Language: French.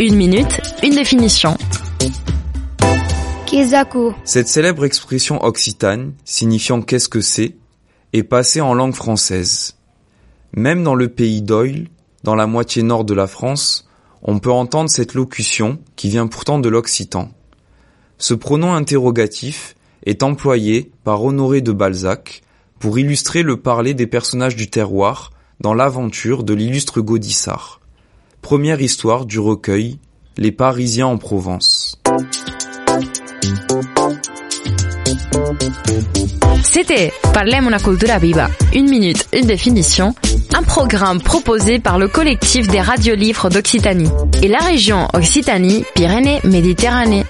Une minute, une définition. Cette célèbre expression occitane, signifiant qu'est-ce que c'est, est passée en langue française. Même dans le pays d'Oil, dans la moitié nord de la France, on peut entendre cette locution qui vient pourtant de l'occitan. Ce pronom interrogatif est employé par Honoré de Balzac pour illustrer le parler des personnages du terroir dans l'aventure de l'illustre Gaudissart. Première histoire du recueil Les Parisiens en Provence. C'était Parlem una cultura viva. Une minute, une définition. Un programme proposé par le collectif des radiolivres d'Occitanie et la région Occitanie-Pyrénées-Méditerranée.